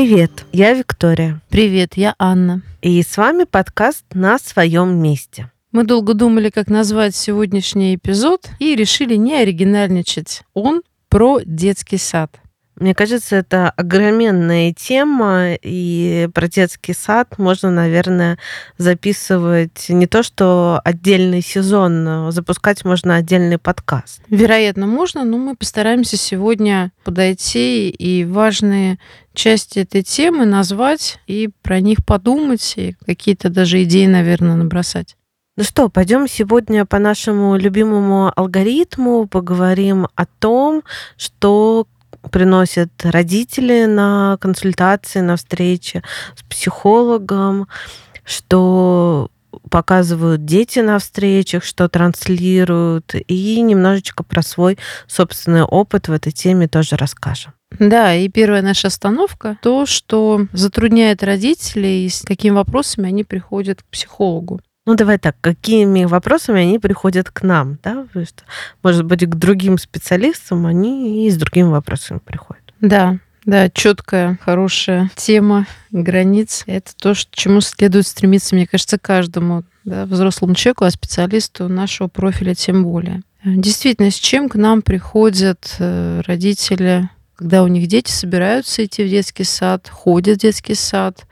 Привет, я Виктория. Привет, я Анна. И с вами подкаст «На своем месте». Мы долго думали, как назвать сегодняшний эпизод, и решили не оригинальничать. Он про детский сад. Мне кажется, это огроменная тема, и про детский сад можно, наверное, записывать не то, что отдельный сезон, запускать можно отдельный подкаст. Вероятно, можно, но мы постараемся сегодня подойти и важные части этой темы назвать и про них подумать, и какие-то даже идеи, наверное, набросать. Ну что, пойдем сегодня по нашему любимому алгоритму поговорим о том, что приносят родители на консультации, на встречи с психологом, что показывают дети на встречах, что транслируют, и немножечко про свой собственный опыт в этой теме тоже расскажем. Да, и первая наша остановка то, что затрудняет родителей, с какими вопросами они приходят к психологу. Ну, давай так, какими вопросами они приходят к нам, да? Может быть, к другим специалистам они и с другими вопросами приходят. Да, да, четкая, хорошая тема границ. Это то, к чему следует стремиться, мне кажется, каждому да, взрослому человеку, а специалисту нашего профиля тем более. Действительно, с чем к нам приходят э, родители, когда у них дети собираются идти в детский сад, ходят в детский сад,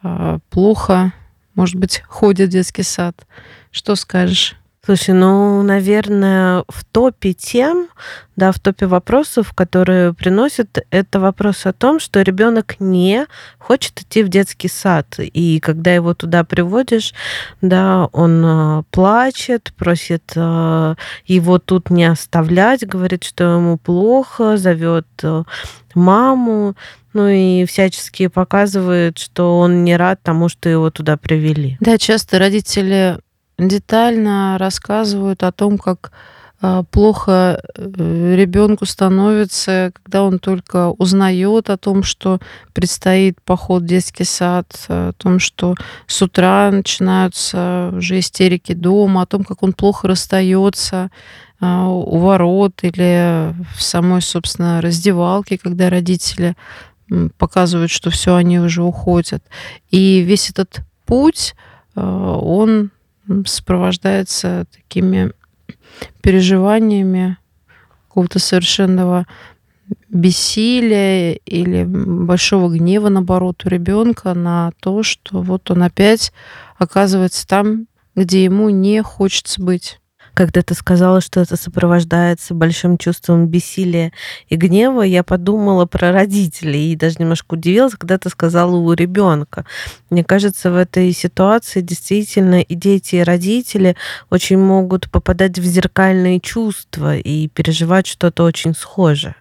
а, плохо может быть, ходит в детский сад. Что скажешь? Слушай, ну, наверное, в топе тем, да, в топе вопросов, которые приносят, это вопрос о том, что ребенок не хочет идти в детский сад. И когда его туда приводишь, да, он э, плачет, просит э, его тут не оставлять, говорит, что ему плохо, зовет э, маму, ну и всячески показывает, что он не рад тому, что его туда привели. Да, часто родители детально рассказывают о том, как а, плохо э, ребенку становится, когда он только узнает о том, что предстоит поход в детский сад, о том, что с утра начинаются уже истерики дома, о том, как он плохо расстается а, у ворот или в самой, собственно, раздевалке, когда родители показывают, что все, они уже уходят. И весь этот путь, а, он сопровождается такими переживаниями какого-то совершенного бессилия или большого гнева, наоборот, у ребенка на то, что вот он опять оказывается там, где ему не хочется быть когда ты сказала, что это сопровождается большим чувством бессилия и гнева, я подумала про родителей и даже немножко удивилась, когда ты сказала у ребенка. Мне кажется, в этой ситуации действительно и дети, и родители очень могут попадать в зеркальные чувства и переживать что-то очень схожее.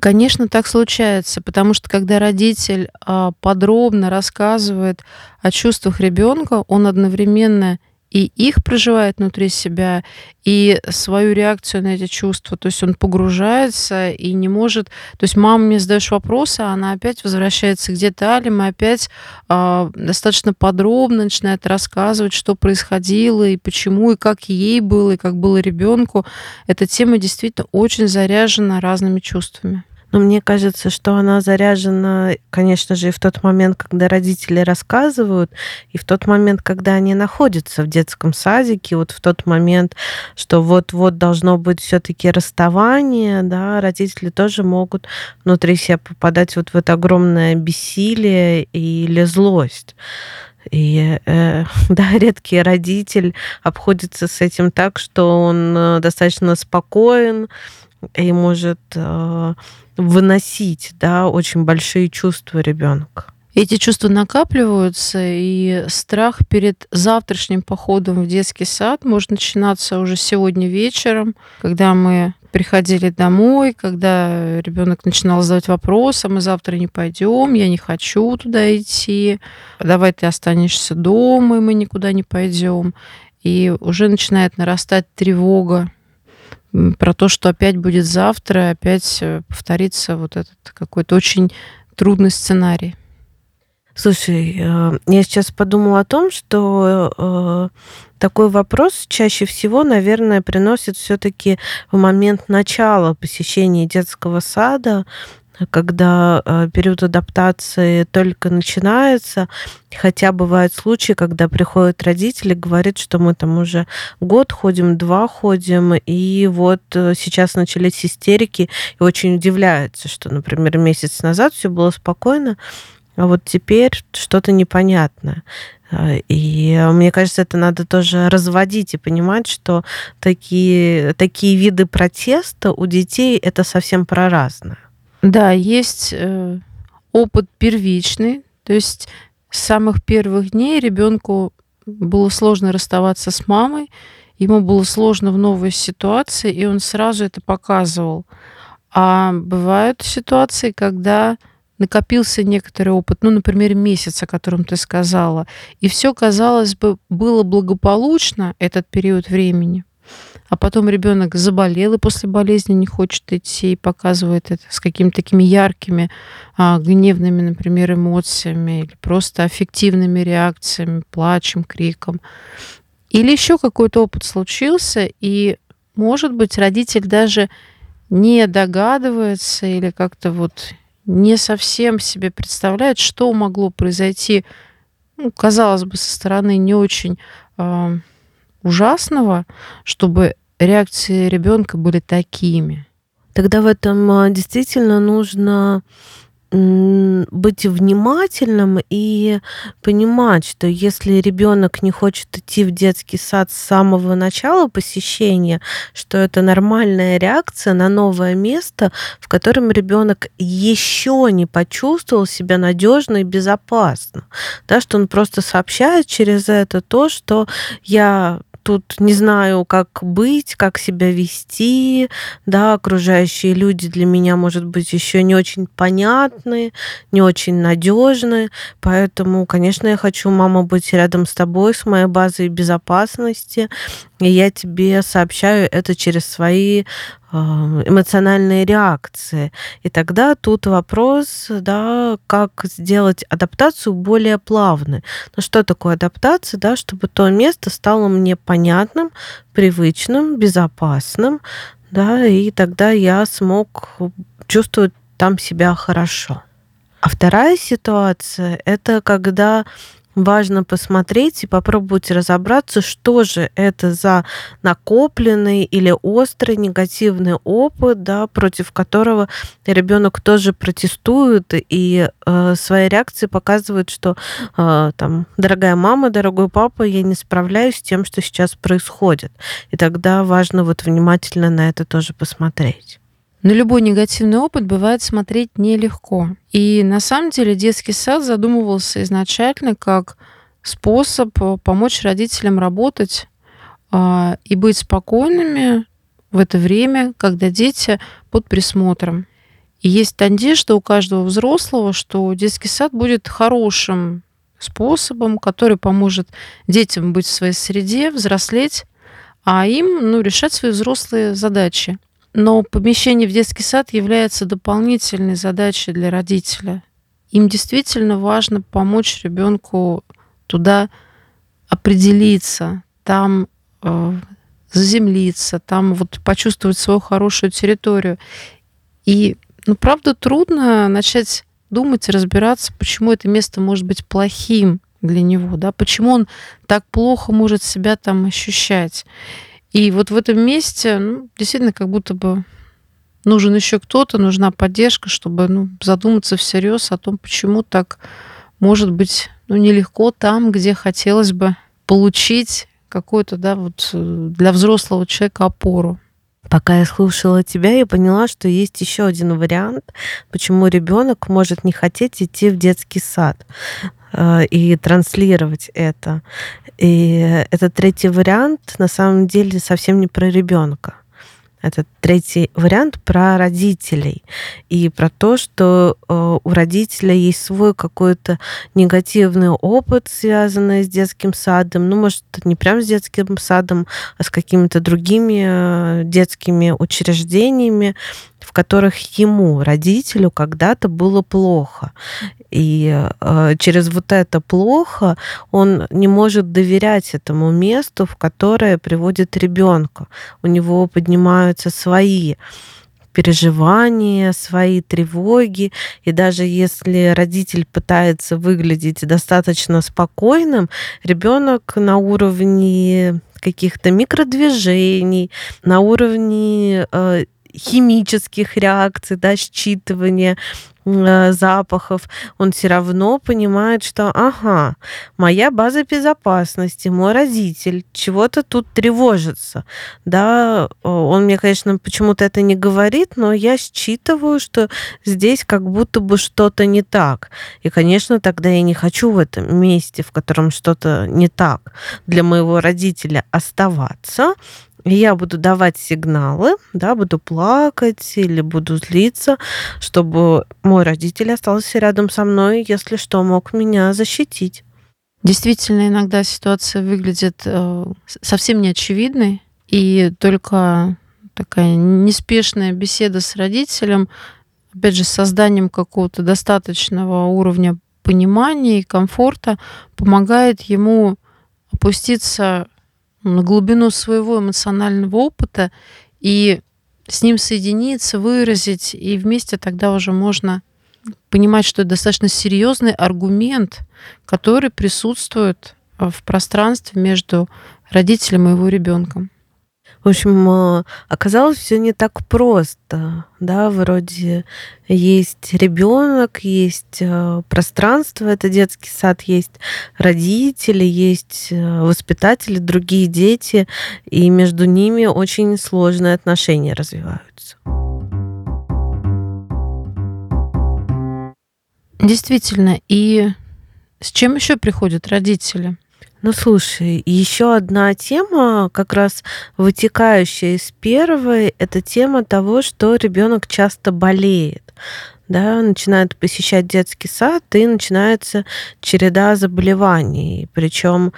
Конечно, так случается, потому что когда родитель а, подробно рассказывает о чувствах ребенка, он одновременно и их проживает внутри себя, и свою реакцию на эти чувства. То есть он погружается и не может... То есть мама мне задаешь вопросы, а она опять возвращается к деталям, и опять э, достаточно подробно начинает рассказывать, что происходило, и почему, и как ей было, и как было ребенку. Эта тема действительно очень заряжена разными чувствами. Но мне кажется, что она заряжена, конечно же, и в тот момент, когда родители рассказывают, и в тот момент, когда они находятся в детском садике, вот в тот момент, что вот-вот должно быть все-таки расставание, да, родители тоже могут внутри себя попадать вот в это огромное бессилие или злость. И э, да, редкий родитель обходится с этим так, что он э, достаточно спокоен и может э, выносить да, очень большие чувства ребенка. Эти чувства накапливаются, и страх перед завтрашним походом в детский сад может начинаться уже сегодня вечером, когда мы приходили домой, когда ребенок начинал задавать вопросы, а мы завтра не пойдем, я не хочу туда идти, давай ты останешься дома, и мы никуда не пойдем. И уже начинает нарастать тревога про то, что опять будет завтра, опять э, повторится вот этот какой-то очень трудный сценарий. Слушай, э, я сейчас подумала о том, что э, такой вопрос чаще всего, наверное, приносит все-таки в момент начала посещения детского сада когда, э, период адаптации только начинается. Хотя бывают случаи, когда приходят родители, говорят, что мы там уже год ходим, 2 ходим, и вот, э, сейчас начались истерики, и очень удивляются, что, например, месяц назад всё было спокойно, а вот теперь что-то непонятное. Э, и мне кажется, это надо тоже разводить и понимать, что такие такие виды протеста у детей- это совсем про разное. Да, есть, э, опыт первичный. То есть с самых первых дней ребёнку было сложно расставаться с мамой, ему было сложно в новой ситуации, и он сразу это показывал. А бывают ситуации, когда накопился некоторый опыт, ну, например, месяц, о котором ты сказала, и всё, казалось бы, было благополучно этот период времени, а потом ребёнок заболел и после болезни не хочет идти, и показывает это с какими-то такими яркими, а, гневными, например, эмоциями или просто аффективными реакциями, плачем, криком. Или ещё какой-то опыт случился, и, может быть, родитель даже не догадывается или как-то вот не совсем себе представляет, что могло произойти, ну, казалось бы, со стороны не очень, а, ужасного, чтобы реакции ребёнка были такими. Тогда в этом, а, действительно нужно, быть внимательным и понимать, что если ребёнок не хочет идти в детский сад с самого начала посещения, что это нормальная реакция на новое место, в котором ребёнок ещё не почувствовал себя надёжно и безопасно. Да, что он просто сообщает через это то, что я тут не знаю, как быть, как себя вести, да, окружающие люди для меня, может быть, ещё не очень понятны, не очень надёжны. Поэтому, конечно, я хочу, мама, быть рядом с тобой, с моей базой безопасности, и я тебе сообщаю это через свои, а, эмоциональные реакции. И тогда тут вопрос, да, как сделать адаптацию более плавной. Ну, что такое адаптация? Да, чтобы то место стало мне понятным, привычным, безопасным, да, и тогда я смог чувствовать там себя хорошо. А вторая ситуация- это когда важно посмотреть и попробовать разобраться, что же это за накопленный или острый негативный опыт, да, против которого ребёнок тоже протестует и, э, своей реакцией показывает, что, э, там: "Дорогая мама, дорогой папа, я не справляюсь с тем, что сейчас происходит". И тогда важно вот внимательно на это тоже посмотреть. На любой негативный опыт бывает смотреть нелегко. И на самом деле детский сад задумывался изначально как способ, э, помочь родителям работать, а, и быть спокойными в это время, когда дети под присмотром. И есть надежда у каждого взрослого, что детский сад будет хорошим способом, который поможет детям быть в своей среде, взрослеть, а им, ну, решать свои взрослые задачи. Но помещение в детский сад является дополнительной задачей для родителя. Им действительно важно помочь ребёнку туда определиться, там, э, заземлиться, там вот почувствовать свою хорошую территорию. И, ну, правда, трудно начать думать и разбираться, почему это место может быть плохим для него, да, почему он так плохо может себя там ощущать. И вот в этом месте, ну, действительно, как будто бы нужен ещё кто-то, нужна поддержка, чтобы, ну, задуматься всерьёз о том, почему так может быть, ну, нелегко там, где хотелось бы получить какую-то, да, вот, э, для взрослого человека опору. Пока я слушала тебя, я поняла, что есть ещё один вариант, почему ребёнок может не хотеть идти в детский сад, э, и транслировать это. И этот третий вариант на самом деле совсем не про ребёнка. Этот третий вариант про родителей и про то, что, э, у родителя есть свой какой-то негативный опыт, связанный с детским садом. Ну, может, не прям с детским садом, а с какими-то другими, э, детскими учреждениями, в которых ему, родителю, когда-то было плохо. И, э, через вот это "плохо" он не может доверять этому месту, в которое приводит ребёнка. У него поднимаются свои переживания, свои тревоги. И даже если родитель пытается выглядеть достаточно спокойным, ребенок на уровне каких-то микродвижений, на уровне э, химических реакций, да, считывания э, запахов, он все равно понимает, что, ага, моя база безопасности, мой родитель чего-то тут тревожится, да, он мне, конечно, почему-то это не говорит, но я считываю, что здесь как будто бы что-то не так. И, конечно, тогда я не хочу в этом месте, в котором что-то не так для моего родителя оставаться, я буду давать сигналы, да, буду плакать или буду злиться, чтобы мой родитель остался рядом со мной, если что, мог меня защитить. Действительно, иногда ситуация выглядит э, совсем неочевидной, и только такая неспешная беседа с родителем, опять же, с созданием какого-то достаточного уровня понимания и комфорта помогает ему опуститься на глубину своего эмоционального опыта и с ним соединиться, выразить, и вместе тогда уже можно понимать, что это достаточно серьезный аргумент, который присутствует в пространстве между родителем и его ребенком. В общем, э, оказалось все не так просто, да, вроде есть ребенок, есть э, пространство, это детский сад, есть родители, есть э, воспитатели, другие дети, и между ними очень сложные отношения развиваются. Действительно, и с чем еще приходят родители? Ну, слушай, еще одна тема, как раз вытекающая из первой, это тема того, что ребенок часто болеет. Да, начинает посещать детский сад, и начинается череда заболеваний. Причем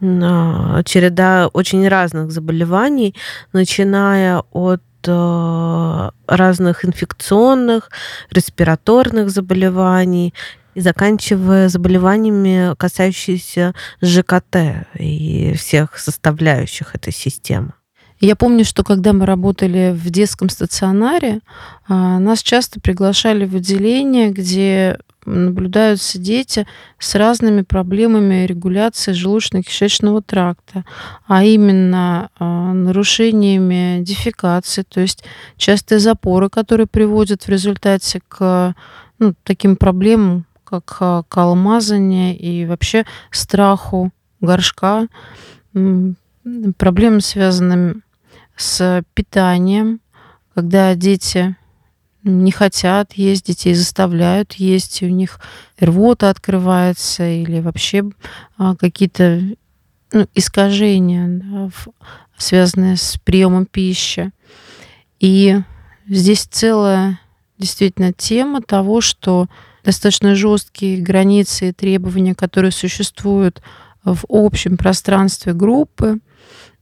а, череда очень разных заболеваний, начиная от э, разных инфекционных, респираторных заболеваний и заканчивая заболеваниями, касающимися ЖКТ и всех составляющих этой системы. Я помню, что когда мы работали в детском стационаре, а, нас часто приглашали в отделение, где наблюдаются дети с разными проблемами регуляции желудочно-кишечного тракта, а именно а, нарушениями дефекации, то есть частые запоры, которые приводят в результате к ну, таким проблемам, как а, калмазание и вообще страху горшка, проблемы, связанные с питанием, когда дети не хотят есть, детей заставляют есть, и у них рвота открывается или вообще а, какие-то ну, искажения, да, связанные с приемом пищи. И здесь целая действительно тема того, что достаточно жесткие границы и требования, которые существуют в общем пространстве группы,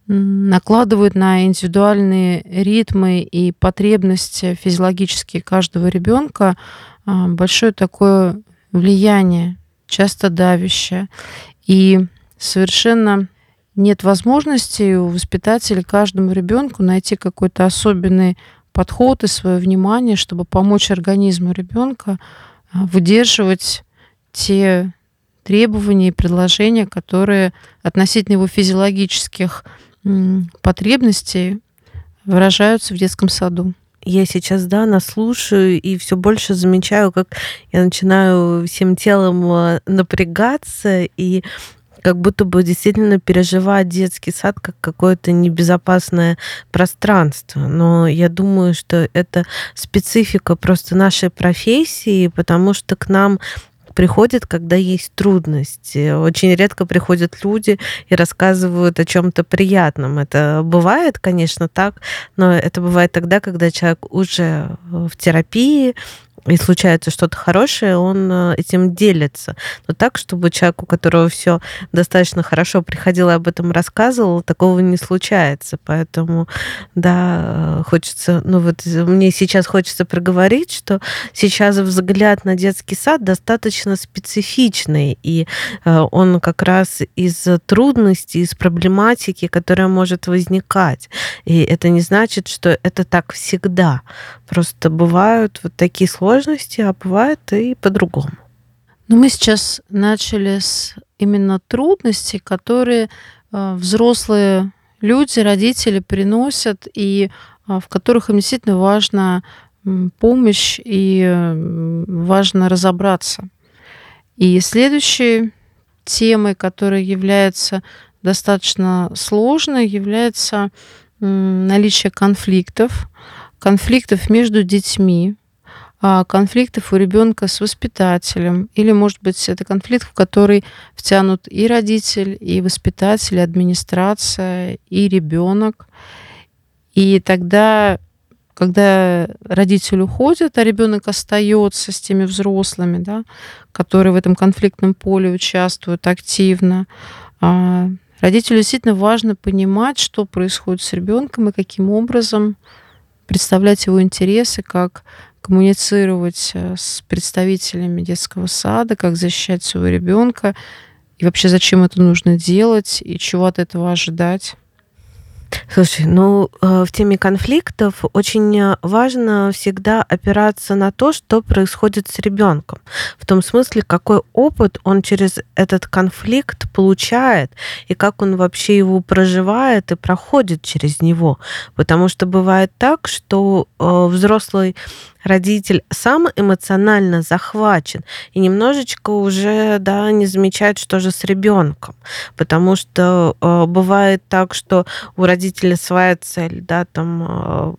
накладывают на индивидуальные ритмы и потребности физиологические каждого ребенка а, большое такое влияние, часто давящее. И совершенно нет возможности у воспитателя каждому ребенку найти какой-то особенный подход и свое внимание, чтобы помочь организму ребенка выдерживать те требования и предложения, которые относительно его физиологических потребностей выражаются в детском саду. Я сейчас, да, наслушаю и все больше замечаю, как я начинаю всем телом а, напрягаться и как будто бы действительно переживать детский сад как какое-то небезопасное пространство. Но я думаю, что это специфика просто нашей профессии, потому что к нам приходит, когда есть трудности. Очень редко приходят люди и рассказывают о чем-то приятном. Это бывает, конечно, так, но это бывает тогда, когда человек уже в терапии, и случается что-то хорошее, он э, этим делится. Но так, чтобы человек, у которого все достаточно хорошо приходил и об этом рассказывал, такого не случается. Поэтому, да, э, хочется, ну вот мне сейчас хочется проговорить, что сейчас взгляд на детский сад достаточно специфичный, и э, он как раз из трудностей, из проблематики, которая может возникать. И это не значит, что это так всегда. Просто бывают вот такие сложности, а бывает и по-другому. Но мы сейчас начали с именно трудностей, которые э, взрослые люди, родители приносят, и э, в которых им действительно важна помощь и важно разобраться. И следующей темой, которая является достаточно сложной, является наличие конфликтов, конфликтов между детьми, а, конфликтов у ребенка с воспитателем, или, может быть, это конфликт, в который втянут и родитель, и воспитатель, и администрация, и ребенок. И тогда, когда родитель уходит, а ребенок остается с теми взрослыми, да, которые в этом конфликтном поле участвуют активно, а, родителю действительно важно понимать, что происходит с ребенком и каким образом представлять его интересы как коммуницировать э, с представителями детского сада, как защищать своего ребенка, и вообще зачем это нужно делать, и чего от этого ожидать. Слушай, ну э, в теме конфликтов очень э, важно всегда опираться на то, что происходит с ребенком. В том смысле, какой опыт он через этот конфликт получает и как он вообще его проживает и проходит через него. Потому что бывает так, что э, взрослый родитель сам эмоционально захвачен и немножечко уже да, не замечает, что же с ребенком. Потому что бывает так, что у родителя своя цель, да, там Э,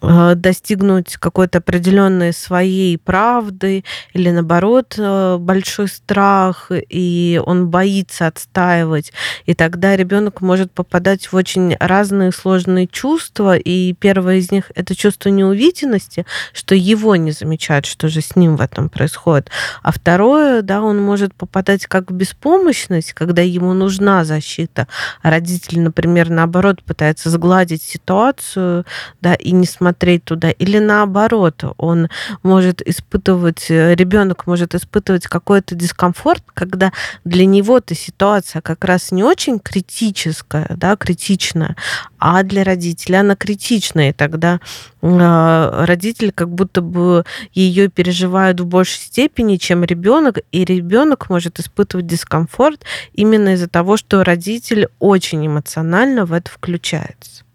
достигнуть какой-то определенной своей правды или наоборот э, большой страх и он боится отстаивать. И тогда ребенок может попадать в очень разные сложные чувства и первое из них это чувство неуверенности что его не замечают что же с ним в этом происходит. А второе да он может попадать как в беспомощность когда ему нужна защита. А родитель например наоборот пытается сгладить ситуацию да и не смотреть туда, или наоборот, он может испытывать, э, ребенок может испытывать какой-то дискомфорт, когда для него эта ситуация как раз не очень критическая, да, критичная, а для родителя она критичная, и тогда э, родитель как будто бы ее переживает в большей степени, чем ребенок, и ребенок может испытывать дискомфорт именно из-за того, что родитель очень эмоционально в это включается.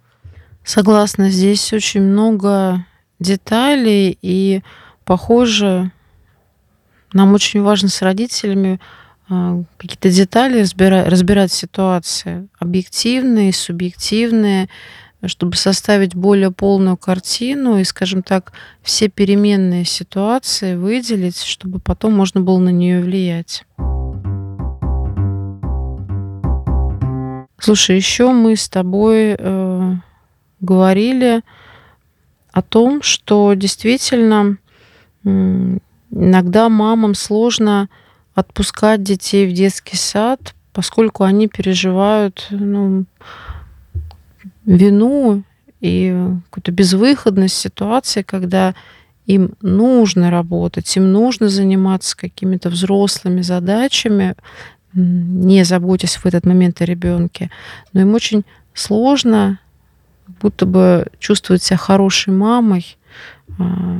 Согласна, здесь очень много деталей, и, похоже, нам очень важно с родителями а, какие-то детали разбирать, разбирать ситуации, объективные, субъективные, чтобы составить более полную картину и, скажем так, все переменные ситуации выделить, чтобы потом можно было на нее влиять. Слушай, еще мы с тобой э, говорили о том, что действительно иногда мамам сложно отпускать детей в детский сад, поскольку они переживают ну, вину и какую-то безвыходность ситуации, когда им нужно работать, им нужно заниматься какими-то взрослыми задачами, не заботясь в этот момент о ребенке, но им очень сложно будто бы чувствовать себя хорошей мамой, а,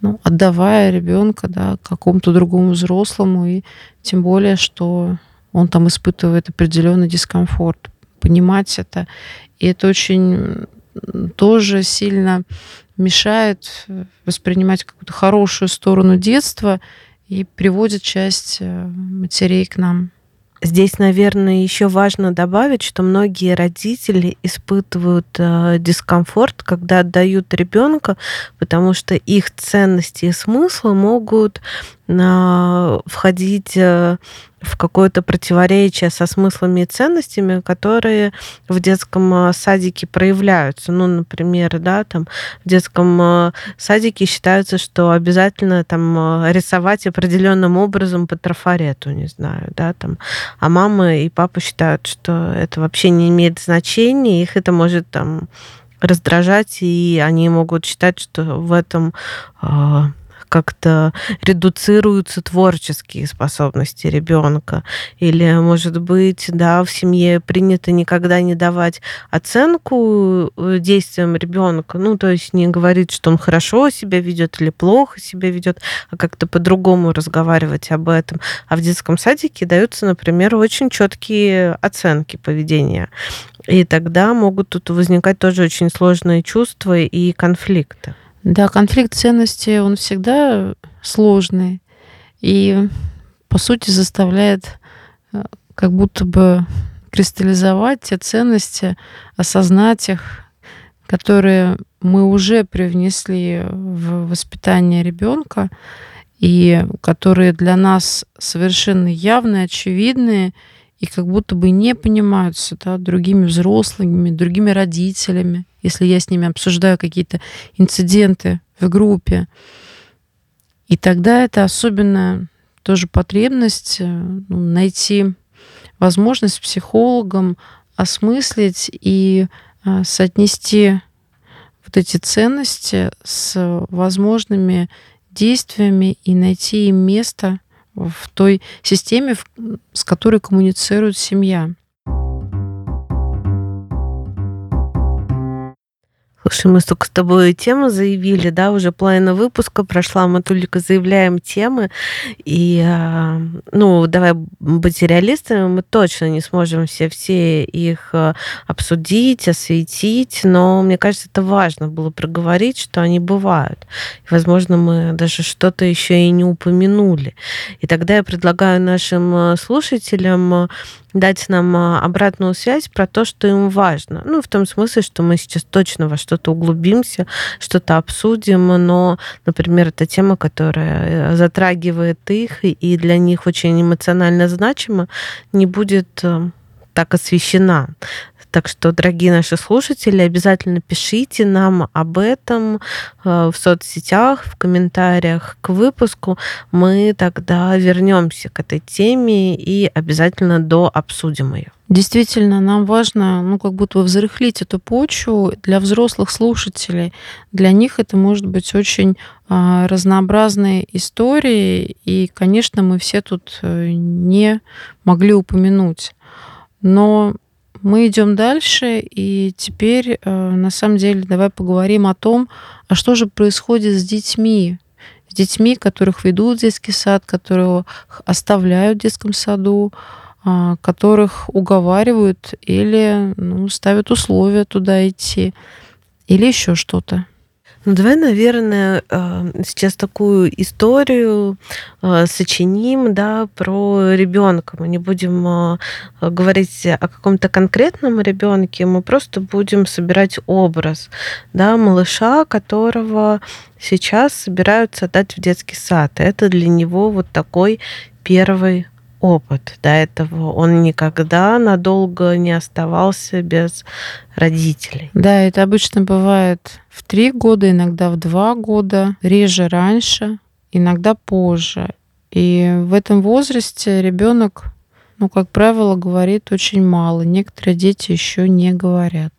ну, отдавая ребенка да, какому-то другому взрослому, и тем более, что он там испытывает определенный дискомфорт. Понимать это. И это очень тоже сильно мешает воспринимать какую-то хорошую сторону детства и приводит часть э, матерей к нам. Здесь, наверное, еще важно добавить, что многие родители испытывают э, дискомфорт, когда отдают ребенка, потому что их ценности и смыслы могут входить, э, в какое-то противоречие со смыслами и ценностями, которые в детском э, садике проявляются. Ну, например, да, там в детском э, садике считается, что обязательно там рисовать определенным образом по трафарету, не знаю, да, там. А мама и папа считают, что это вообще не имеет значения, их это может там раздражать, и они могут считать, что в этом как-то редуцируются творческие способности ребенка. Или, может быть, да, в семье принято никогда не давать оценку э, действиям ребенка. Ну, то есть не говорить, что он хорошо себя ведет или плохо себя ведет, а как-то по-другому разговаривать об этом. А в детском садике даются, например, очень четкие оценки поведения. И тогда могут тут возникать тоже очень сложные чувства и конфликты. Да, конфликт ценностей, он всегда сложный и, по сути, заставляет э, как будто бы кристаллизовать те ценности, осознать их, которые мы уже привнесли в воспитание ребенка и которые для нас совершенно явные, очевидные и как будто бы не понимаются да, другими взрослыми, другими родителями если я с ними обсуждаю какие-то инциденты в группе. И тогда это особенно тоже потребность э, ну, найти возможность психологам осмыслить и а, соотнести вот эти ценности с возможными действиями и найти им место в той системе, с которой коммуницирует семья. Слушай, мы столько с тобой тему заявили, да, уже половина выпуска прошла, мы только заявляем темы, и, а, ну, давай быть реалистами, мы точно не сможем все, все их а, обсудить, осветить, но мне кажется, это важно было проговорить, что они бывают. И, возможно, мы даже что-то еще и не упомянули. И тогда я предлагаю нашим а, слушателям дать нам а, обратную связь про то, что им важно. Ну, в том смысле, что мы сейчас точно во что-то углубимся, что-то обсудим, но, например, это тема, которая э, затрагивает их и для них очень эмоционально значима, не будет э, так освещена. Так что, дорогие наши слушатели, обязательно пишите нам об этом э, в соцсетях, в комментариях к выпуску. Мы тогда вернемся к этой теме и обязательно до обсудим ее. Действительно, нам важно, ну, как будто бы взрыхлить эту почву для взрослых слушателей. Для них это может быть очень а, разнообразные истории, и, конечно, мы все тут э, не могли упомянуть. Но мы идем дальше, и теперь, э, на самом деле, давай поговорим о том, а что же происходит с детьми, с детьми, которых ведут в детский сад, которых оставляют в детском саду, а, которых уговаривают или ну, ставят условия туда идти, или еще что-то. Ну, давай, наверное, э, сейчас такую историю э, сочиним, да, про ребенка. Мы не будем э, говорить о каком-то конкретном ребенке, мы просто будем собирать образ, да, малыша, которого сейчас собираются дать в детский сад. Это для него вот такой первый опыт. До этого он никогда надолго не оставался без родителей. Да, это обычно бывает в три года, иногда в два года, реже раньше, иногда позже. И в этом возрасте ребенок, ну, как правило, говорит очень мало. Некоторые дети еще не говорят.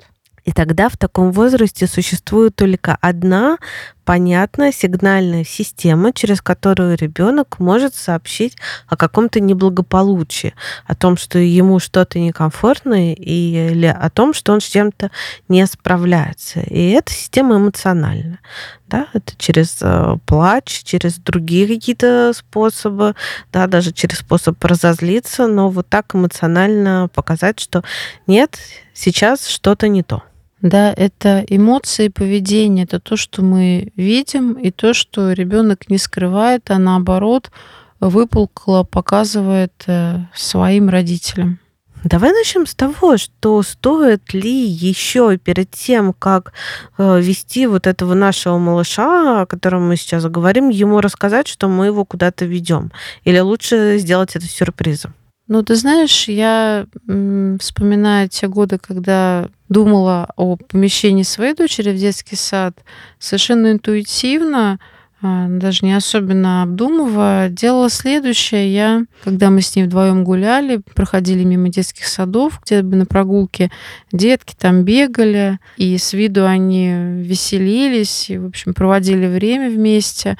И тогда в таком возрасте существует только одна понятная сигнальная система, через которую ребенок может сообщить о каком-то неблагополучии, о том, что ему что-то некомфортно или о том, что он с чем-то не справляется. И эта система эмоциональная. Да? Это через э, плач, через другие какие-то способы, да, даже через способ разозлиться, но вот так эмоционально показать, что нет, сейчас что-то не то. Да, это эмоции, поведение, это то, что мы видим, и то, что ребенок не скрывает, а наоборот выпукло показывает э, своим родителям. Давай начнем с того, что стоит ли еще перед тем, как э, вести вот этого нашего малыша, о котором мы сейчас говорим, ему рассказать, что мы его куда-то ведем? Или лучше сделать это сюрпризом? Ну, ты знаешь, я вспоминаю те годы, когда думала о помещении своей дочери в детский сад, совершенно интуитивно, а, даже не особенно обдумывая, делала следующее. Я, когда мы с ней вдвоем гуляли, проходили мимо детских садов, где бы на прогулке детки там бегали, и с виду они веселились, и, в общем, проводили время вместе.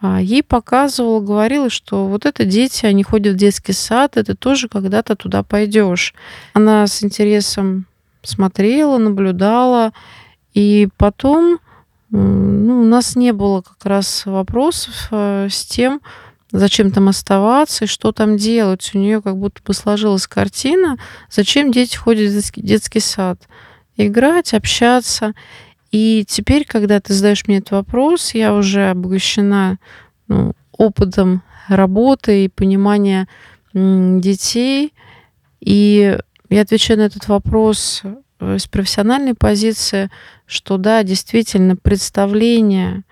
А, ей показывала, говорила, что вот это дети, они ходят в детский сад, это тоже когда-то туда пойдешь. Она с интересом смотрела, наблюдала, и потом ну, у нас не было как раз вопросов э, с тем, зачем там оставаться и что там делать. У нее как будто бы сложилась картина, зачем дети ходят в детский сад. Играть, общаться. И теперь, когда ты задаешь мне этот вопрос, я уже обогащена ну, опытом работы и понимания детей. И я отвечаю на этот вопрос э, с профессиональной позиции, что да, действительно, представление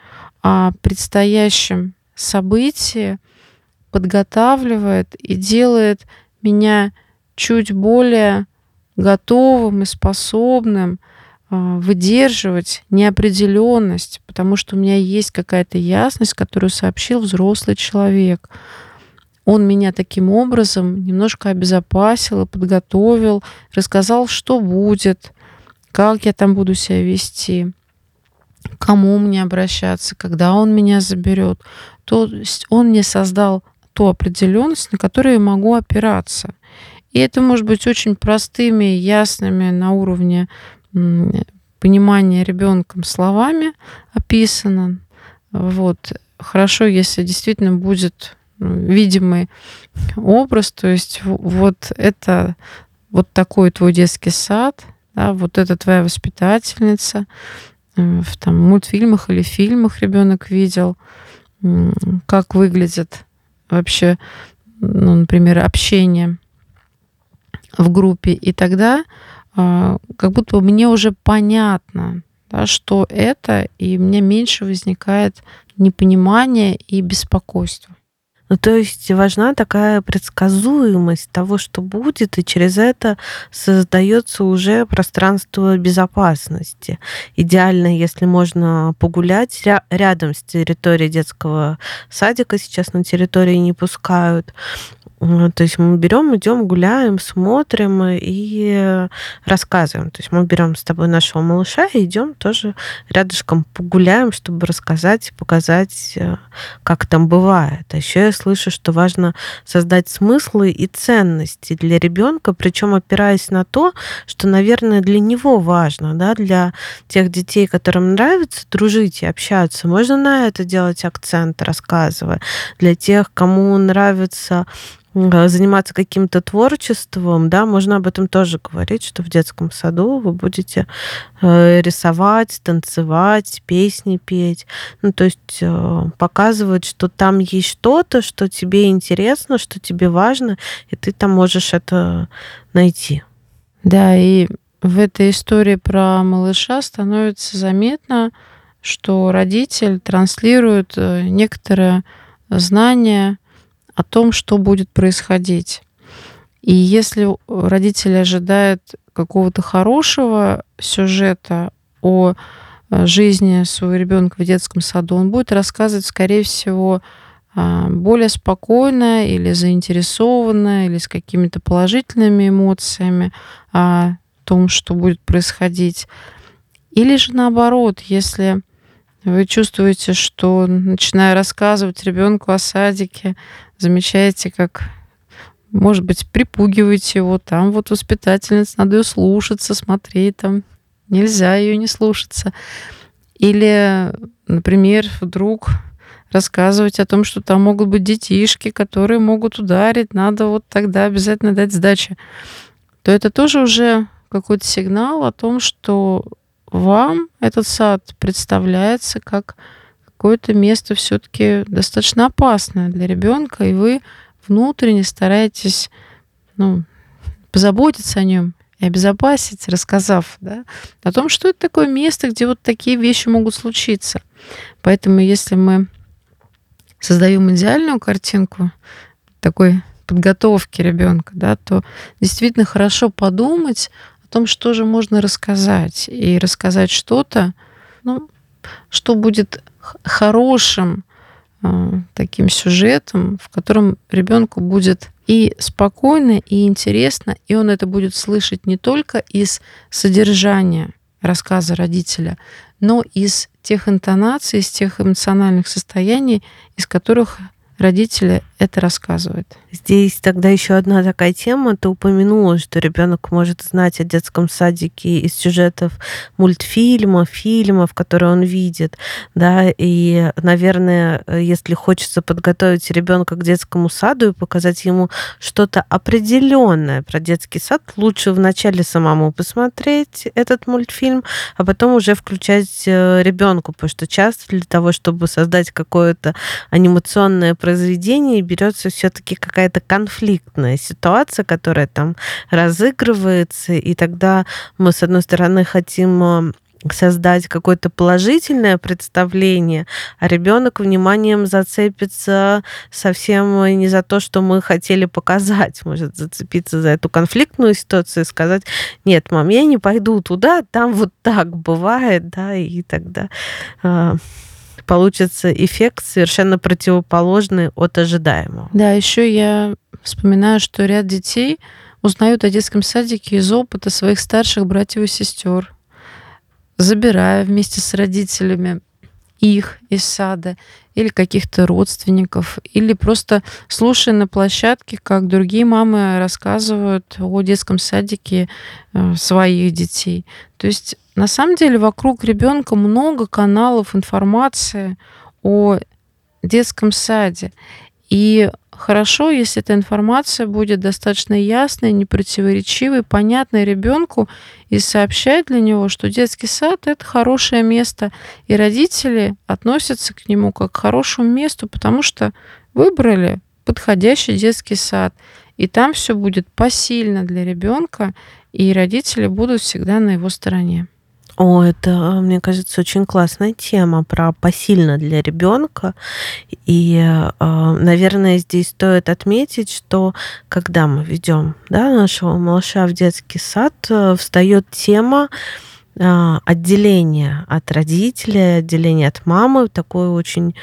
о предстоящем событии подготавливает и делает меня чуть более готовым и способным выдерживать неопределенность, потому что у меня есть какая-то ясность, которую сообщил взрослый человек. Он меня таким образом немножко обезопасил и подготовил, рассказал, что будет, как я там буду себя вести, кому мне обращаться, когда он меня заберет. То есть он мне создал ту определенность, на которую я могу опираться. И это может быть очень простыми, ясными на уровне понимание ребенком словами описано. Вот. Хорошо, если действительно будет ну, видимый образ, то есть вот это вот такой твой детский сад, да, вот это твоя воспитательница, э, в там, мультфильмах или фильмах ребенок видел, как выглядит вообще, ну, например, общение в группе. И тогда как будто мне уже понятно, да, что это, и у меня меньше возникает непонимание и беспокойство. Ну, то есть важна такая предсказуемость того, что будет, и через это создается уже пространство безопасности. Идеально, если можно погулять рядом с территорией детского садика, сейчас на территории не пускают, то есть мы берем, идем, гуляем, смотрим и рассказываем. То есть мы берем с тобой нашего малыша и идем тоже рядышком погуляем, чтобы рассказать, показать, э, как там бывает. А еще я слышу, что важно создать смыслы и ценности для ребенка, причем опираясь на то, что, наверное, для него важно, да, для тех детей, которым нравится дружить и общаться. Можно на это делать акцент, рассказывая. Для тех, кому нравится заниматься каким-то творчеством, да, можно об этом тоже говорить, что в детском саду вы будете э, рисовать, танцевать, песни петь. Ну, то есть э, показывать, что там есть что-то, что тебе интересно, что тебе важно, и ты там можешь это найти. Да, и в этой истории про малыша становится заметно, что родитель транслирует э, некоторое знание о том, что будет происходить. И если родители ожидают какого-то хорошего сюжета о э, жизни своего ребенка в детском саду, он будет рассказывать, скорее всего, а, более спокойно или заинтересованно, или с какими-то положительными эмоциями о том, что будет происходить. Или же наоборот, если вы чувствуете, что, начиная рассказывать ребенку о садике, замечаете, как, может быть, припугиваете его, там вот воспитательница, надо ее слушаться, смотреть, там нельзя ее не слушаться. Или, например, вдруг рассказывать о том, что там могут быть детишки, которые могут ударить, надо вот тогда обязательно дать сдачи, то это тоже уже какой-то сигнал о том, что вам этот сад представляется как какое-то место все-таки достаточно опасное для ребенка, и вы внутренне стараетесь ну, позаботиться о нем и обезопасить, рассказав да, о том, что это такое место, где вот такие вещи могут случиться. Поэтому если мы создаем идеальную картинку такой подготовки ребенка, да, то действительно хорошо подумать о том, что же можно рассказать. И рассказать что-то, ну, что будет хорошим э, таким сюжетом, в котором ребенку будет и спокойно, и интересно, и он это будет слышать не только из содержания рассказа родителя, но из тех интонаций, из тех эмоциональных состояний, из которых родители это рассказывают. Здесь тогда еще одна такая тема. Ты упомянула, что ребенок может знать о детском садике из сюжетов мультфильмов, фильмов, которые он видит, да, и, наверное, если хочется подготовить ребенка к детскому саду и показать ему что-то определенное про детский сад, лучше вначале самому посмотреть этот мультфильм, а потом уже включать э, ребенку, потому что часто для того, чтобы создать какое-то анимационное произведении берется все-таки какая-то конфликтная ситуация, которая там разыгрывается, и тогда мы, с одной стороны, хотим э, создать какое-то положительное представление, а ребенок вниманием зацепится совсем не за то, что мы хотели показать, может зацепиться за эту конфликтную ситуацию и сказать, нет, мам, я не пойду туда, там вот так бывает, да, и тогда э, получится эффект совершенно противоположный от ожидаемого. Да, еще я вспоминаю, что ряд детей узнают о детском садике из опыта своих старших братьев и сестер, забирая вместе с родителями их из сада или каких-то родственников, или просто слушая на площадке, как другие мамы рассказывают о детском садике э, своих детей. То есть на самом деле вокруг ребенка много каналов информации о детском саде. И хорошо, если эта информация будет достаточно ясной, непротиворечивой, понятной ребенку и сообщать для него, что детский сад это хорошее место, и родители относятся к нему как к хорошему месту, потому что выбрали подходящий детский сад, и там все будет посильно для ребенка, и родители будут всегда на его стороне. О, это, мне кажется, очень классная тема про посильно для ребенка. И, а, наверное, здесь стоит отметить, что когда мы ведем да, нашего малыша в детский сад, э, встает тема а, отделения от родителя, отделения от мамы, такой очень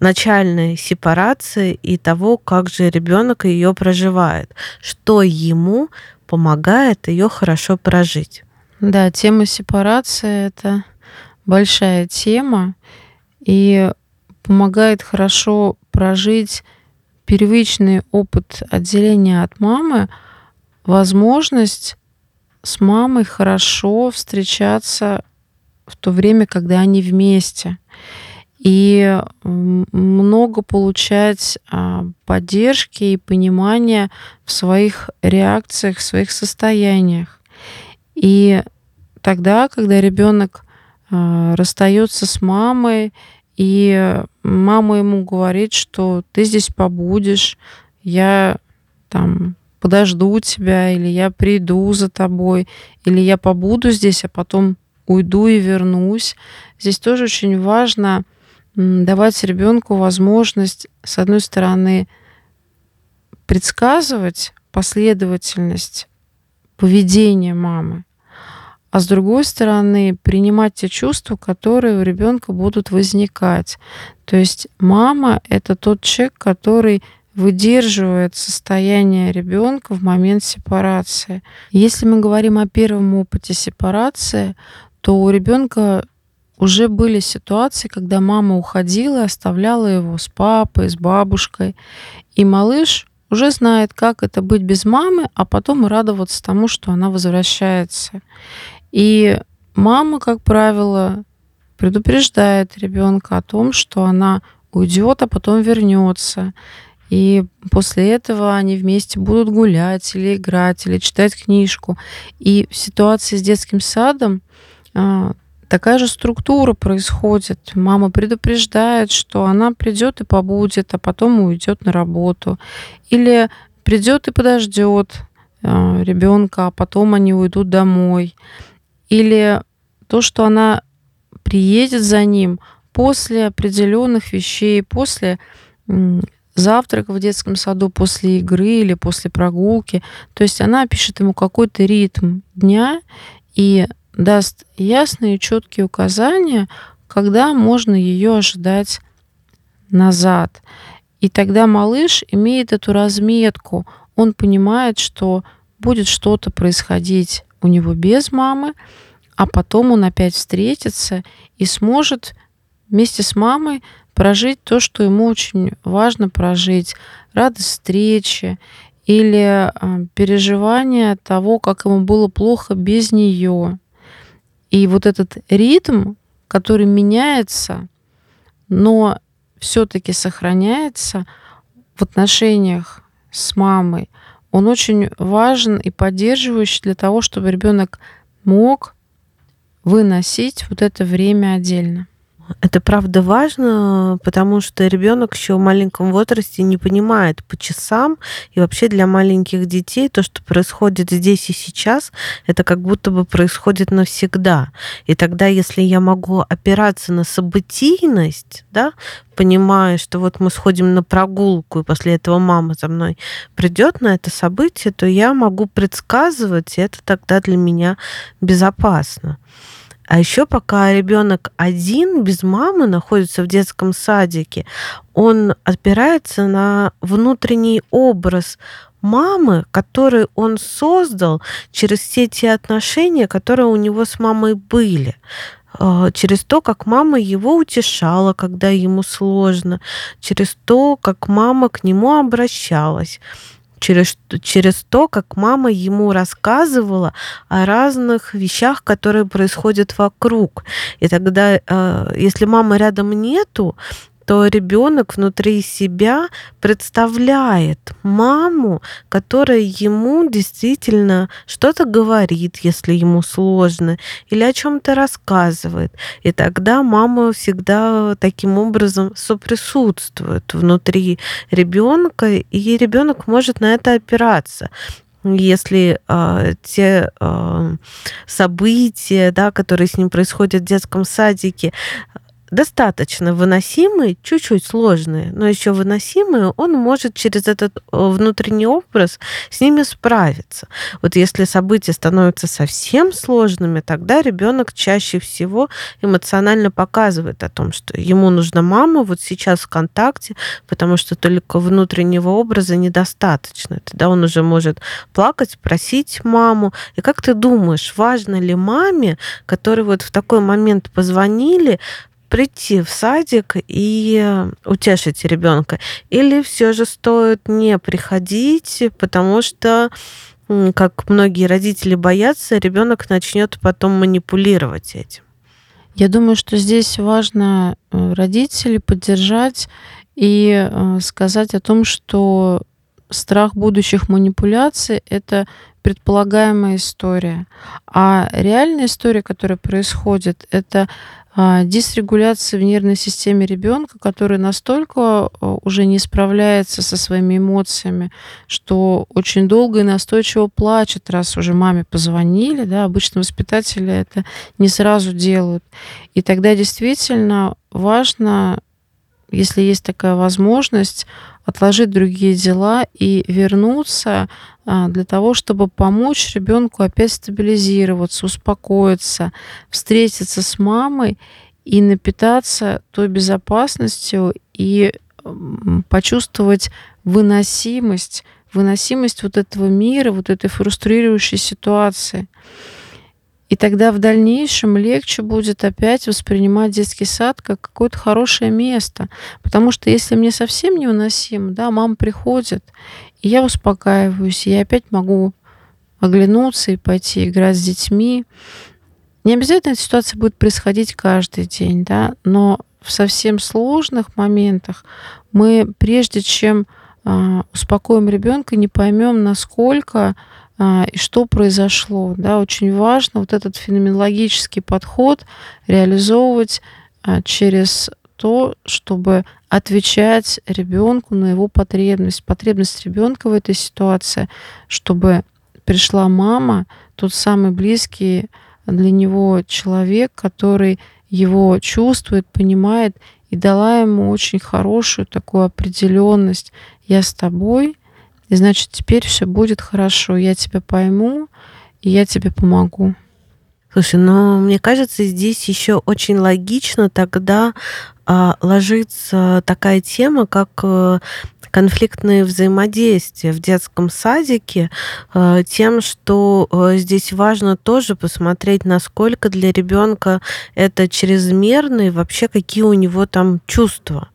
начальной сепарации и того, как же ребенок ее проживает, что ему помогает ее хорошо прожить. Да, тема сепарации это большая тема и помогает хорошо прожить первичный опыт отделения от мамы, возможность с мамой хорошо встречаться в то время, когда они вместе. И много получать а, поддержки и понимания в своих реакциях, в своих состояниях. И тогда, когда ребенок э, расстается с мамой, и мама ему говорит, что ты здесь побудешь, я там подожду тебя, или я приду за тобой, или я побуду здесь, а потом уйду и вернусь. Здесь тоже очень важно давать ребенку возможность, с одной стороны, предсказывать последовательность поведения мамы, а с другой стороны принимать те чувства, которые у ребенка будут возникать. То есть мама это тот человек, который выдерживает состояние ребенка в момент сепарации. Если мы говорим о первом опыте сепарации, то у ребенка уже были ситуации, когда мама уходила и оставляла его с папой, с бабушкой. И малыш уже знает, как это быть без мамы, а потом радоваться тому, что она возвращается. И мама, как правило, предупреждает ребенка о том, что она уйдет, а потом вернется. И после этого они вместе будут гулять или играть, или читать книжку. И в ситуации с детским садом а, такая же структура происходит. Мама предупреждает, что она придет и побудет, а потом уйдет на работу. Или придет и подождет, э, ребенка, а потом они уйдут домой. Или то, что она приедет за ним после определенных вещей, после завтрака в детском саду, после игры или после прогулки. То есть она пишет ему какой-то ритм дня и даст ясные, четкие указания, когда можно ее ожидать назад. И тогда малыш имеет эту разметку. Он понимает, что будет что-то происходить у него без мамы, а потом он опять встретится и сможет вместе с мамой прожить то, что ему очень важно прожить. Радость встречи или э, переживание того, как ему было плохо без нее. И вот этот ритм, который меняется, но все-таки сохраняется в отношениях с мамой, он очень важен и поддерживающий для того, чтобы ребенок мог выносить вот это время отдельно. Это правда важно, потому что ребенок еще в маленьком возрасте не понимает по часам, и вообще для маленьких детей то, что происходит здесь и сейчас, это как будто бы происходит навсегда. И тогда, если я могу опираться на событийность, да, понимая, что вот мы сходим на прогулку, и после этого мама за мной придет на это событие, то я могу предсказывать, и это тогда для меня безопасно. А еще пока ребенок один, без мамы, находится в детском садике, он опирается на внутренний образ мамы, который он создал через все те отношения, которые у него с мамой были. А, через то, как мама его утешала, когда ему сложно, через то, как мама к нему обращалась через, через то, как мама ему рассказывала о разных вещах, которые происходят вокруг. И тогда, э, если мамы рядом нету, то ребенок внутри себя представляет маму, которая ему действительно что-то говорит, если ему сложно, или о чем-то рассказывает. И тогда мама всегда таким образом соприсутствует внутри ребенка, и ребенок может на это опираться если э, те э, события, да, которые с ним происходят в детском садике, достаточно выносимые, чуть-чуть сложные, но еще выносимые, он может через этот э, внутренний образ с ними справиться. Вот если события становятся совсем сложными, тогда ребенок чаще всего эмоционально показывает о том, что ему нужна мама вот сейчас в контакте, потому что только внутреннего образа недостаточно. Тогда он уже может плакать, просить маму. И как ты думаешь, важно ли маме, которые вот в такой момент позвонили, прийти в садик и утешить ребенка? Или все же стоит не приходить, потому что как многие родители боятся, ребенок начнет потом манипулировать этим. Я думаю, что здесь важно э, родителей поддержать и э, сказать о том, что страх будущих манипуляций это предполагаемая история. А реальная история, которая происходит, это а, дисрегуляция в нервной системе ребенка, который настолько а, уже не справляется со своими эмоциями, что очень долго и настойчиво плачет, раз уже маме позвонили. Да, обычно воспитатели это не сразу делают. И тогда действительно важно, если есть такая возможность, отложить другие дела и вернуться а, для того, чтобы помочь ребенку опять стабилизироваться, успокоиться, встретиться с мамой и напитаться той безопасностью и почувствовать выносимость, выносимость вот этого мира, вот этой фрустрирующей ситуации. И тогда в дальнейшем легче будет опять воспринимать детский сад как какое-то хорошее место. Потому что если мне совсем невыносимо, да, мама приходит, и я успокаиваюсь, и я опять могу оглянуться и пойти играть с детьми. Не обязательно эта ситуация будет происходить каждый день, да, но в совсем сложных моментах мы, прежде чем э, успокоим ребенка, не поймем, насколько и что произошло. Да, очень важно вот этот феноменологический подход реализовывать а, через то, чтобы отвечать ребенку на его потребность, потребность ребенка в этой ситуации, чтобы пришла мама, тот самый близкий для него человек, который его чувствует, понимает и дала ему очень хорошую такую определенность. Я с тобой, и значит, теперь все будет хорошо. Я тебя пойму, и я тебе помогу. Слушай, ну мне кажется, здесь еще очень логично тогда а, ложится такая тема, как э, конфликтные взаимодействия в детском садике э, тем, что э, здесь важно тоже посмотреть, насколько для ребенка это чрезмерно и вообще какие у него там чувства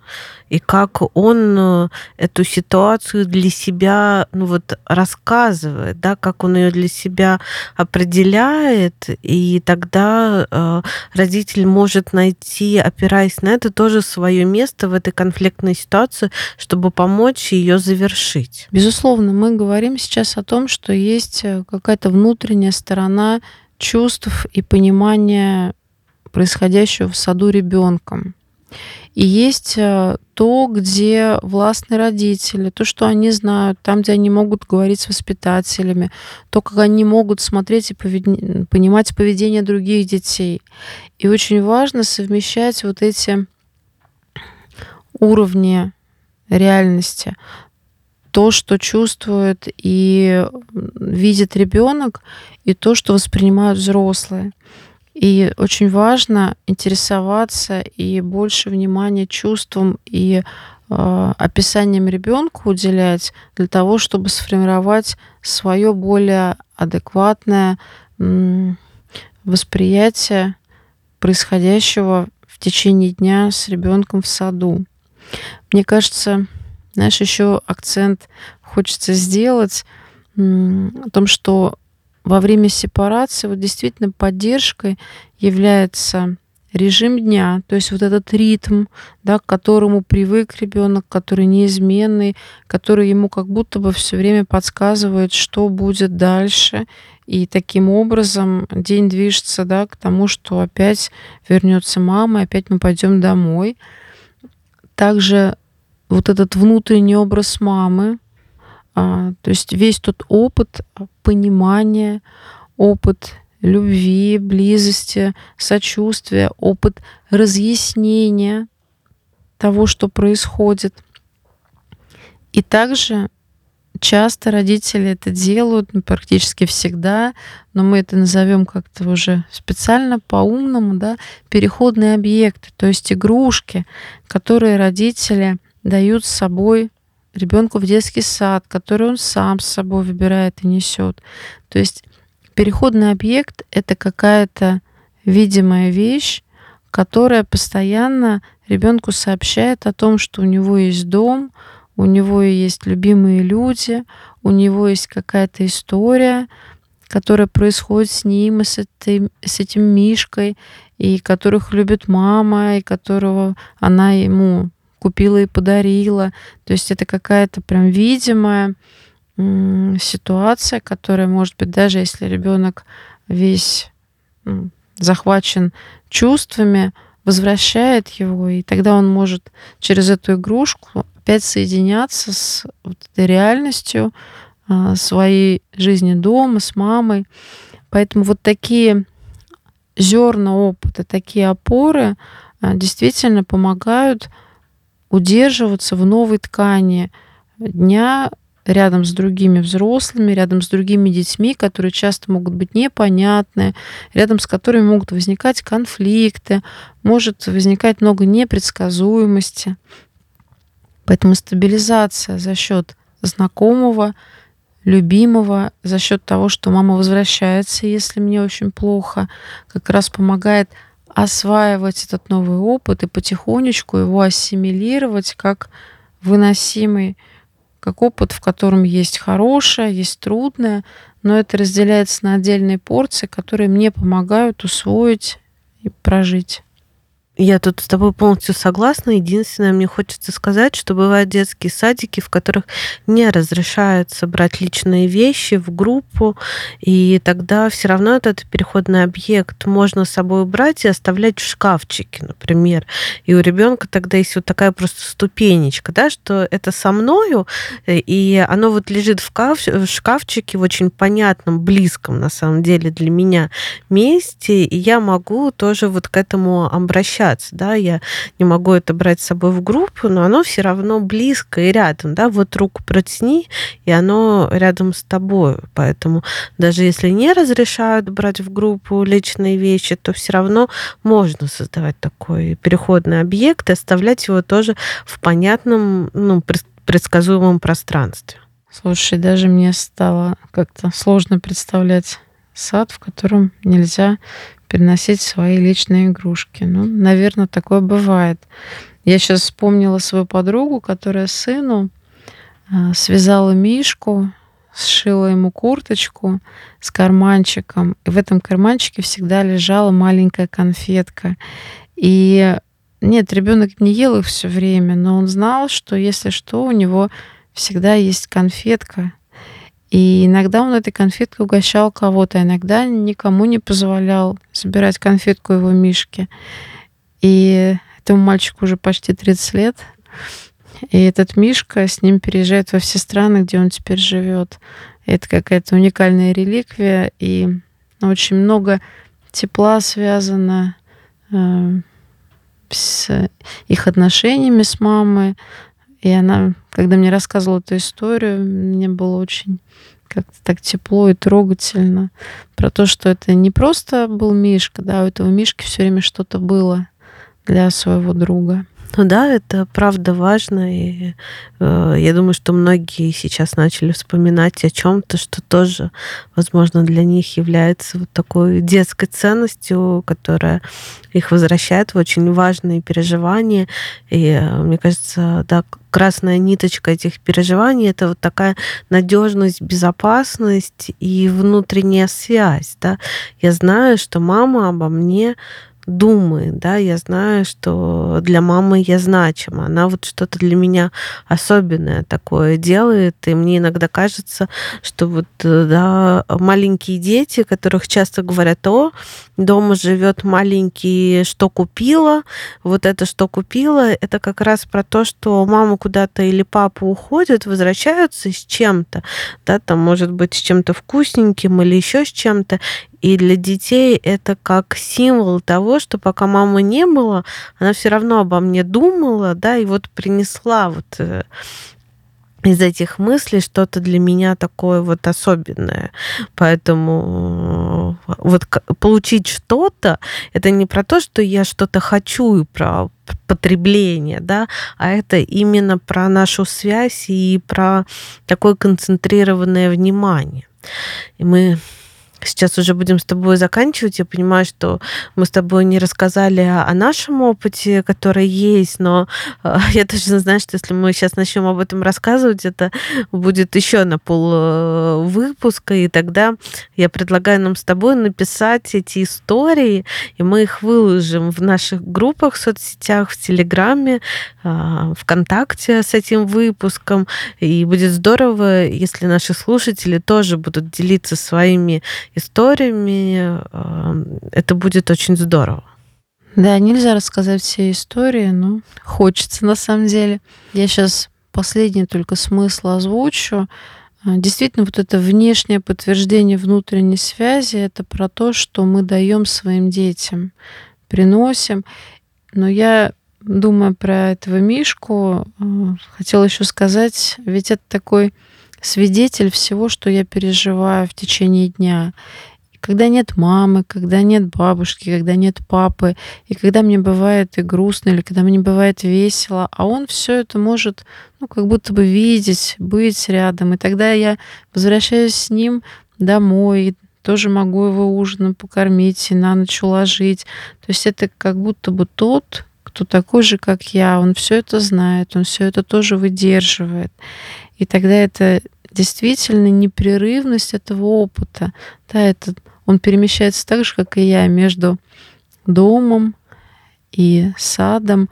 и как он э, эту ситуацию для себя ну вот рассказывает, да, как он ее для себя определяет, и тогда э, родитель может найти, опираясь на это, тоже свое место в этой конфликтной ситуации, чтобы помочь ее завершить. Безусловно, мы говорим сейчас о том, что есть э, какая-то внутренняя сторона чувств и понимания происходящего в саду ребенком. И есть э, то, где властные родители, то, что они знают, там, где они могут говорить с воспитателями, то, как они могут смотреть и повед... понимать поведение других детей. И очень важно совмещать вот эти уровни реальности. То, что чувствует и видит ребенок, и то, что воспринимают взрослые. И очень важно интересоваться и больше внимания чувствам и э, описаниям ребенка уделять для того, чтобы сформировать свое более адекватное восприятие происходящего в течение дня с ребенком в саду. Мне кажется, знаешь, еще акцент хочется сделать о том, что во время сепарации вот действительно поддержкой является режим дня, то есть вот этот ритм, да, к которому привык ребенок, который неизменный, который ему как будто бы все время подсказывает, что будет дальше, и таким образом день движется да, к тому, что опять вернется мама, опять мы пойдем домой. Также вот этот внутренний образ мамы, то есть весь тот опыт понимания, опыт любви, близости, сочувствия, опыт разъяснения того, что происходит. И также часто родители это делают, ну, практически всегда, но мы это назовем как-то уже специально по-умному, да, переходные объекты, то есть игрушки, которые родители дают с собой ребенку в детский сад, который он сам с собой выбирает и несет. То есть переходный объект — это какая-то видимая вещь, которая постоянно ребенку сообщает о том, что у него есть дом, у него есть любимые люди, у него есть какая-то история, которая происходит с ним и с этим, с этим Мишкой, и которых любит мама, и которого она ему купила и подарила. То есть это какая-то прям видимая ситуация, которая, может быть, даже если ребенок весь захвачен чувствами, возвращает его, и тогда он может через эту игрушку опять соединяться с вот этой реальностью а, своей жизни дома, с мамой. Поэтому вот такие зерна опыта, такие опоры а, действительно помогают удерживаться в новой ткани дня рядом с другими взрослыми, рядом с другими детьми, которые часто могут быть непонятны, рядом с которыми могут возникать конфликты, может возникать много непредсказуемости. Поэтому стабилизация за счет знакомого, любимого, за счет того, что мама возвращается, если мне очень плохо, как раз помогает осваивать этот новый опыт и потихонечку его ассимилировать как выносимый, как опыт, в котором есть хорошее, есть трудное, но это разделяется на отдельные порции, которые мне помогают усвоить и прожить. Я тут с тобой полностью согласна. Единственное, мне хочется сказать, что бывают детские садики, в которых не разрешается брать личные вещи в группу, и тогда все равно этот переходный объект можно с собой убрать и оставлять в шкафчике, например. И у ребенка тогда есть вот такая просто ступенечка, да, что это со мною, и оно вот лежит в, в шкафчике в очень понятном, близком на самом деле для меня месте, и я могу тоже вот к этому обращаться общаться, да, я не могу это брать с собой в группу, но оно все равно близко и рядом, да, вот руку протяни, и оно рядом с тобой, поэтому даже если не разрешают брать в группу личные вещи, то все равно можно создавать такой переходный объект и оставлять его тоже в понятном, ну, предсказуемом пространстве. Слушай, даже мне стало как-то сложно представлять сад, в котором нельзя переносить свои личные игрушки. Ну, наверное, такое бывает. Я сейчас вспомнила свою подругу, которая сыну а, связала мишку, сшила ему курточку с карманчиком. И в этом карманчике всегда лежала маленькая конфетка. И нет, ребенок не ел их все время, но он знал, что если что, у него всегда есть конфетка. И иногда он этой конфеткой угощал кого-то, иногда никому не позволял собирать конфетку его Мишки. И этому мальчику уже почти 30 лет. И этот Мишка с ним переезжает во все страны, где он теперь живет. Это какая-то уникальная реликвия, и очень много тепла связано э, с их отношениями с мамой. И она, когда мне рассказывала эту историю, мне было очень как-то так тепло и трогательно про то, что это не просто был Мишка, да, у этого Мишки все время что-то было для своего друга. Ну да, это правда важно, и э, я думаю, что многие сейчас начали вспоминать о чем-то, что тоже, возможно, для них является вот такой детской ценностью, которая их возвращает в очень важные переживания. И э, мне кажется, да, красная ниточка этих переживаний это вот такая надежность, безопасность и внутренняя связь. Да? Я знаю, что мама обо мне думает, да, я знаю, что для мамы я значима, она вот что-то для меня особенное такое делает, и мне иногда кажется, что вот, э, да, маленькие дети, которых часто говорят, о, дома живет маленький, что купила, вот это, что купила, это как раз про то, что мама куда-то или папа уходят, возвращаются с чем-то, да, там, может быть, с чем-то вкусненьким или еще с чем-то, и для детей это как символ того, что пока мамы не было, она все равно обо мне думала, да, и вот принесла вот э, из этих мыслей что-то для меня такое вот особенное. Поэтому э, вот получить что-то, это не про то, что я что-то хочу и про потребление, да, а это именно про нашу связь и про такое концентрированное внимание. И мы сейчас уже будем с тобой заканчивать. Я понимаю, что мы с тобой не рассказали о нашем опыте, который есть, но э, я точно знаю, что если мы сейчас начнем об этом рассказывать, это будет еще на пол э, выпуска, и тогда я предлагаю нам с тобой написать эти истории, и мы их выложим в наших группах в соцсетях, в Телеграме, э, ВКонтакте с этим выпуском. И будет здорово, если наши слушатели тоже будут делиться своими историями. Эм, это будет очень здорово. Да, нельзя рассказать все истории, но хочется на самом деле. Я сейчас последний только смысл озвучу. А, действительно, вот это внешнее подтверждение внутренней связи, это про то, что мы даем своим детям, приносим. Но я, думая про этого Мишку, э, хотела еще сказать, ведь это такой свидетель всего, что я переживаю в течение дня. Когда нет мамы, когда нет бабушки, когда нет папы, и когда мне бывает и грустно, или когда мне бывает весело, а он все это может, ну, как будто бы видеть, быть рядом. И тогда я возвращаюсь с ним домой, тоже могу его ужином покормить и на ночь уложить. То есть это как будто бы тот, кто такой же, как я, он все это знает, он все это тоже выдерживает. И тогда это действительно непрерывность этого опыта. Да, это, он перемещается так же, как и я, между домом и садом,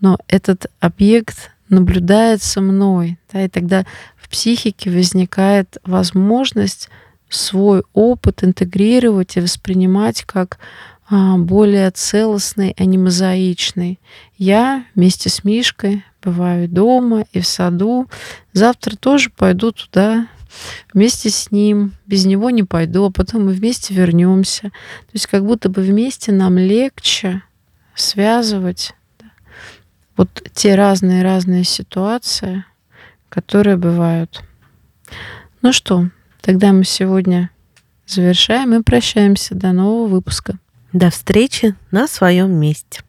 но этот объект наблюдается мной. Да, и тогда в психике возникает возможность свой опыт интегрировать и воспринимать как а, более целостный, а не мозаичный. Я вместе с Мишкой бываю дома и в саду. Завтра тоже пойду туда вместе с ним. Без него не пойду, а потом мы вместе вернемся. То есть как будто бы вместе нам легче связывать вот те разные-разные ситуации, которые бывают. Ну что, тогда мы сегодня завершаем и прощаемся. До нового выпуска. До встречи на своем месте.